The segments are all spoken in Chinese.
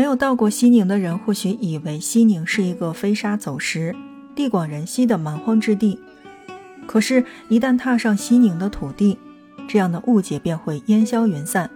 没有到过西宁的人，或许以为西宁是一个飞沙走石、地广人稀的蛮荒之地。可是，一旦踏上西宁的土地，这样的误解便会烟消云散。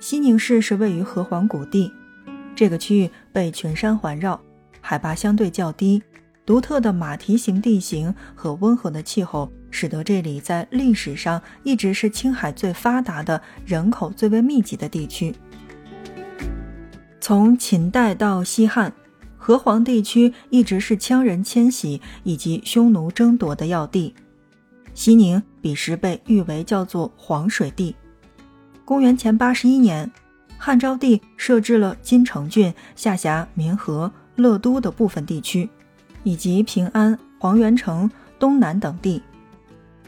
西宁市是位于河湟谷地，这个区域被群山环绕，海拔相对较低，独特的马蹄形地形和温和的气候，使得这里在历史上一直是青海最发达的、人口最为密集的地区。从秦代到西汉，河湟地区一直是羌人迁徙以及匈奴争夺的要地。西宁彼时被誉为叫做“黄水地”。公元前八十一年，汉昭帝设置了金城郡下辖民和、乐都的部分地区，以及平安、黄元城、东南等地。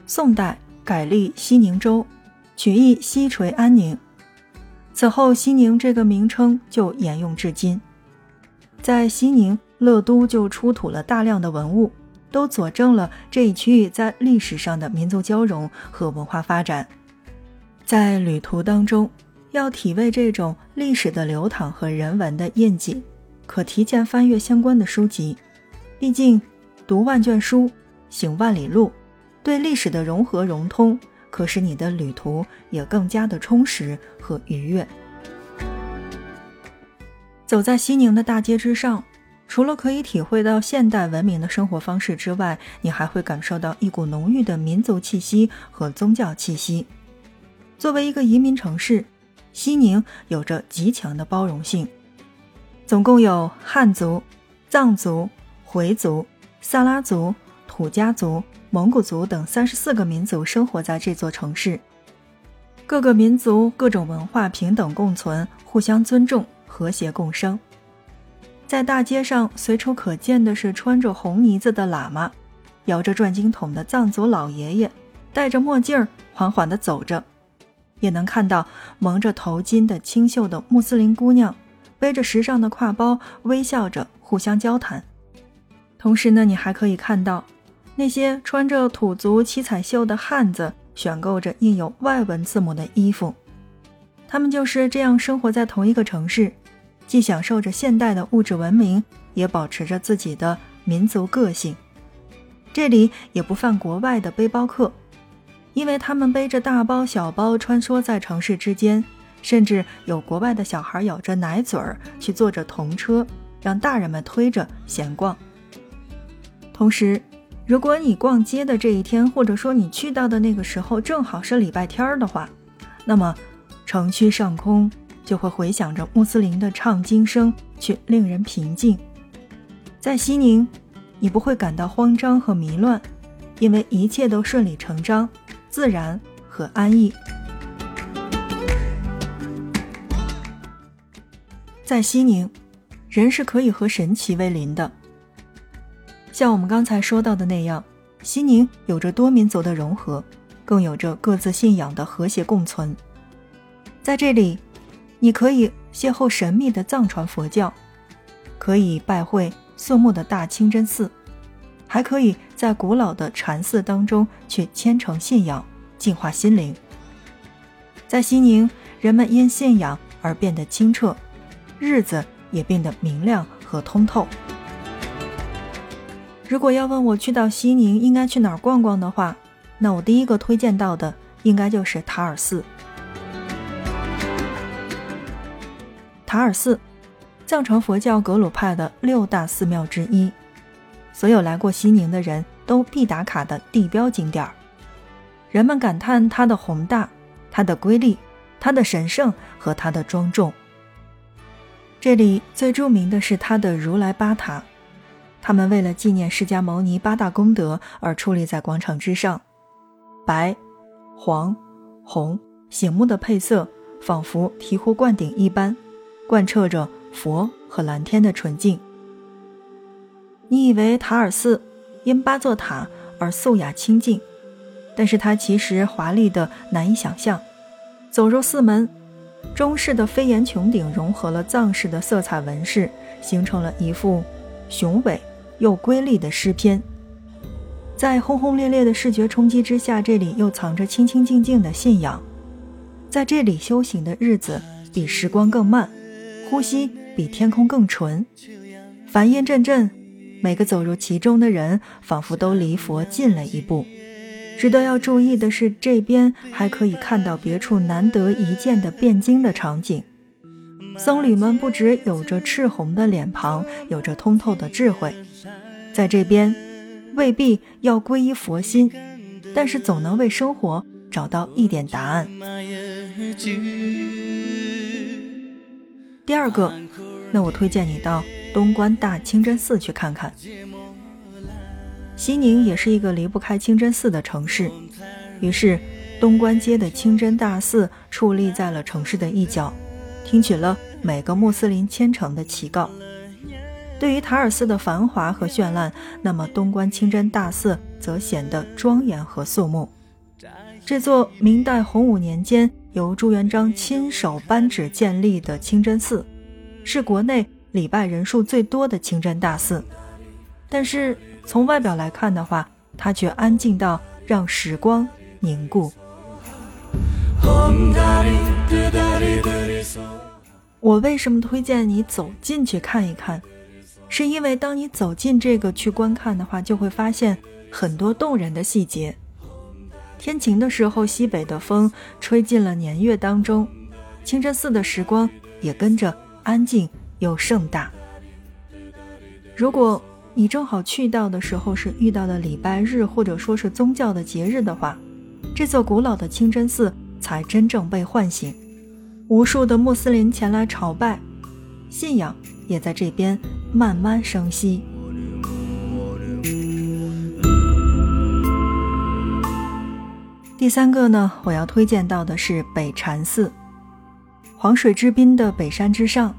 宋代改立西宁州，取意西垂安宁。此后，西宁这个名称就沿用至今。在西宁乐都就出土了大量的文物，都佐证了这一区域在历史上的民族交融和文化发展。在旅途当中，要体味这种历史的流淌和人文的印记，可提前翻阅相关的书籍。毕竟，读万卷书，行万里路，对历史的融合融通。可使你的旅途也更加的充实和愉悦。走在西宁的大街之上，除了可以体会到现代文明的生活方式之外，你还会感受到一股浓郁的民族气息和宗教气息。作为一个移民城市，西宁有着极强的包容性，总共有汉族、藏族、回族、萨拉族、土家族。蒙古族等三十四个民族生活在这座城市，各个民族、各种文化平等共存，互相尊重，和谐共生。在大街上，随处可见的是穿着红呢子的喇嘛，摇着转经筒的藏族老爷爷，戴着墨镜缓缓地走着；也能看到蒙着头巾的清秀的穆斯林姑娘，背着时尚的挎包，微笑着互相交谈。同时呢，你还可以看到。那些穿着土族七彩绣的汉子选购着印有外文字母的衣服，他们就是这样生活在同一个城市，既享受着现代的物质文明，也保持着自己的民族个性。这里也不犯国外的背包客，因为他们背着大包小包穿梭在城市之间，甚至有国外的小孩咬着奶嘴儿去坐着童车，让大人们推着闲逛。同时。如果你逛街的这一天，或者说你去到的那个时候正好是礼拜天儿的话，那么城区上空就会回响着穆斯林的唱经声，却令人平静。在西宁，你不会感到慌张和迷乱，因为一切都顺理成章、自然和安逸。在西宁，人是可以和神奇为邻的。像我们刚才说到的那样，西宁有着多民族的融合，更有着各自信仰的和谐共存。在这里，你可以邂逅神秘的藏传佛教，可以拜会肃穆的大清真寺，还可以在古老的禅寺当中去虔诚信仰，净化心灵。在西宁，人们因信仰而变得清澈，日子也变得明亮和通透。如果要问我去到西宁应该去哪儿逛逛的话，那我第一个推荐到的应该就是塔尔寺。塔尔寺，藏传佛教格鲁派的六大寺庙之一，所有来过西宁的人都必打卡的地标景点儿。人们感叹它的宏大、它的瑰丽、它的神圣和它的庄重。这里最著名的是它的如来巴塔。他们为了纪念释迦牟尼八大功德而矗立在广场之上，白、黄、红醒目的配色，仿佛醍醐灌顶一般，贯彻着佛和蓝天的纯净。你以为塔尔寺因八座塔而素雅清净，但是它其实华丽的难以想象。走入寺门，中式的飞檐穹顶融合了藏式的色彩纹饰，形成了一幅雄伟。又瑰丽的诗篇，在轰轰烈烈的视觉冲击之下，这里又藏着清清静静的信仰。在这里修行的日子比时光更慢，呼吸比天空更纯，梵音阵阵，每个走入其中的人仿佛都离佛近了一步。值得要注意的是，这边还可以看到别处难得一见的辩经的场景。僧侣们不只有着赤红的脸庞，有着通透的智慧，在这边未必要皈依佛心，但是总能为生活找到一点答案。第二个，那我推荐你到东关大清真寺去看看。西宁也是一个离不开清真寺的城市，于是东关街的清真大寺矗立在了城市的一角，听取了每个穆斯林虔诚的祈告。对于塔尔寺的繁华和绚烂，那么东关清真大寺则显得庄严和肃穆。这座明代洪武年间由朱元璋亲手颁旨建立的清真寺，是国内礼拜人数最多的清真大寺，但是。从外表来看的话，它却安静到让时光凝固。我为什么推荐你走进去看一看？是因为当你走进这个去观看的话，就会发现很多动人的细节。天晴的时候，西北的风吹进了年月当中，清真寺的时光也跟着安静又盛大。如果。你正好去到的时候是遇到了礼拜日，或者说是宗教的节日的话，这座古老的清真寺才真正被唤醒，无数的穆斯林前来朝拜，信仰也在这边慢慢生息。第三个呢，我要推荐到的是北禅寺，黄水之滨的北山之上，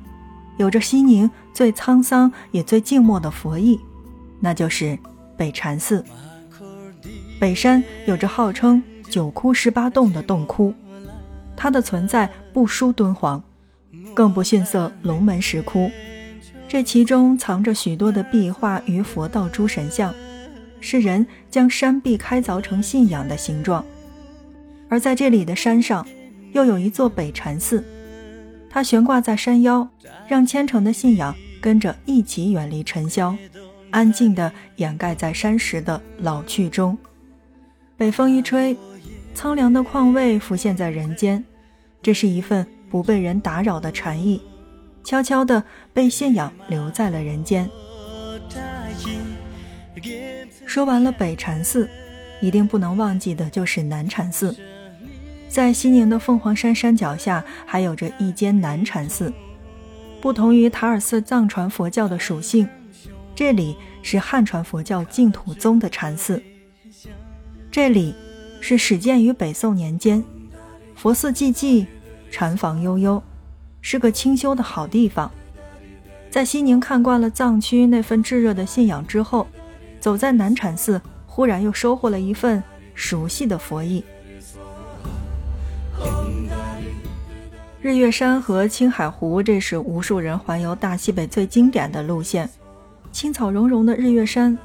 有着西宁最沧桑也最静默的佛意。那就是北禅寺。北山有着号称“九窟十八洞”的洞窟，它的存在不输敦煌，更不逊色龙门石窟。这其中藏着许多的壁画与佛道诸神像，是人将山壁开凿成信仰的形状。而在这里的山上，又有一座北禅寺，它悬挂在山腰，让虔诚的信仰跟着一起远离尘嚣。安静地掩盖在山石的老去中，北风一吹，苍凉的况味浮现在人间。这是一份不被人打扰的禅意，悄悄地被信仰留在了人间。说完了北禅寺，一定不能忘记的就是南禅寺。在西宁的凤凰山山脚下，还有着一间南禅寺。不同于塔尔寺藏传佛教的属性。这里是汉传佛教净土宗的禅寺，这里是始建于北宋年间，佛寺寂寂，禅房悠悠，是个清修的好地方。在西宁看惯了藏区那份炙热的信仰之后，走在南禅寺，忽然又收获了一份熟悉的佛意。日月山和青海湖，这是无数人环游大西北最经典的路线。青草茸茸的日月山，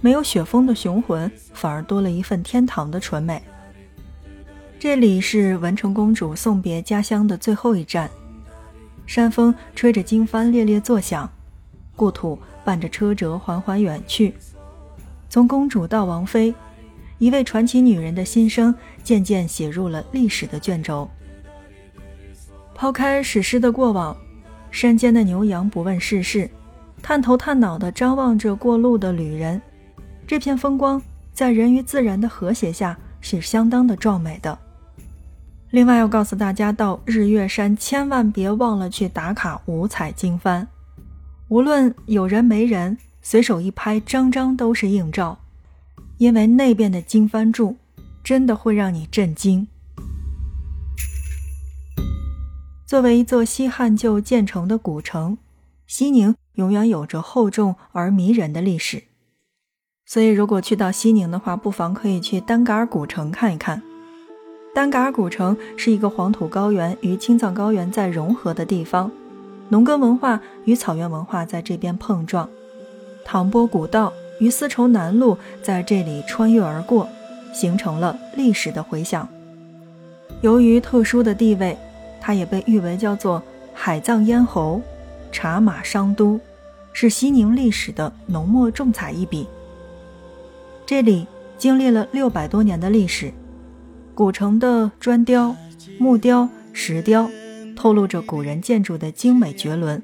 没有雪峰的雄浑，反而多了一份天堂的纯美。这里是文成公主送别家乡的最后一站，山风吹着经幡猎猎作响，故土伴着车辙缓缓远去。从公主到王妃，一位传奇女人的心声渐渐写入了历史的卷轴。抛开史诗的过往，山间的牛羊不问世事。探头探脑地张望着过路的旅人，这片风光在人与自然的和谐下是相当的壮美的。另外要告诉大家，到日月山千万别忘了去打卡五彩经幡，无论有人没人，随手一拍，张张都是映照，因为那边的经幡柱真的会让你震惊。作为一座西汉就建成的古城，西宁。永远有着厚重而迷人的历史，所以如果去到西宁的话，不妨可以去丹嘎尔古城看一看。丹嘎尔古城是一个黄土高原与青藏高原在融合的地方，农耕文化与草原文化在这边碰撞，唐波古道与丝绸南路在这里穿越而过，形成了历史的回响。由于特殊的地位，它也被誉为叫做海藏咽喉。茶马商都，是西宁历史的浓墨重彩一笔。这里经历了六百多年的历史，古城的砖雕、木雕、石雕，透露着古人建筑的精美绝伦。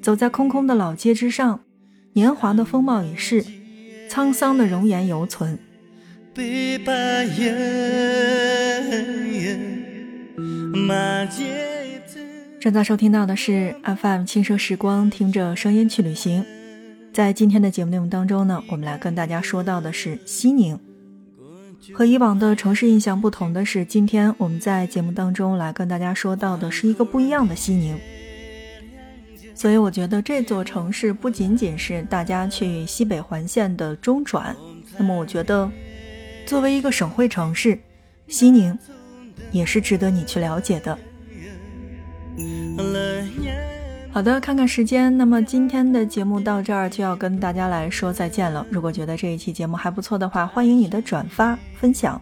走在空空的老街之上，年华的风貌已逝，沧桑的容颜犹存。正在收听到的是 FM 轻奢时光，听着声音去旅行。在今天的节目内容当中呢，我们来跟大家说到的是西宁。和以往的城市印象不同的是，今天我们在节目当中来跟大家说到的是一个不一样的西宁。所以我觉得这座城市不仅仅是大家去西北环线的中转，那么我觉得，作为一个省会城市，西宁也是值得你去了解的。好的，看看时间，那么今天的节目到这儿就要跟大家来说再见了。如果觉得这一期节目还不错的话，欢迎你的转发分享，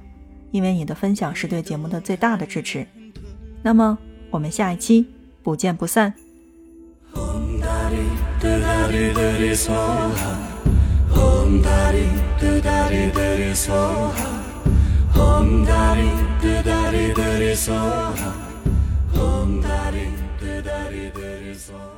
因为你的分享是对节目的最大的支持。那么我们下一期不见不散。slow.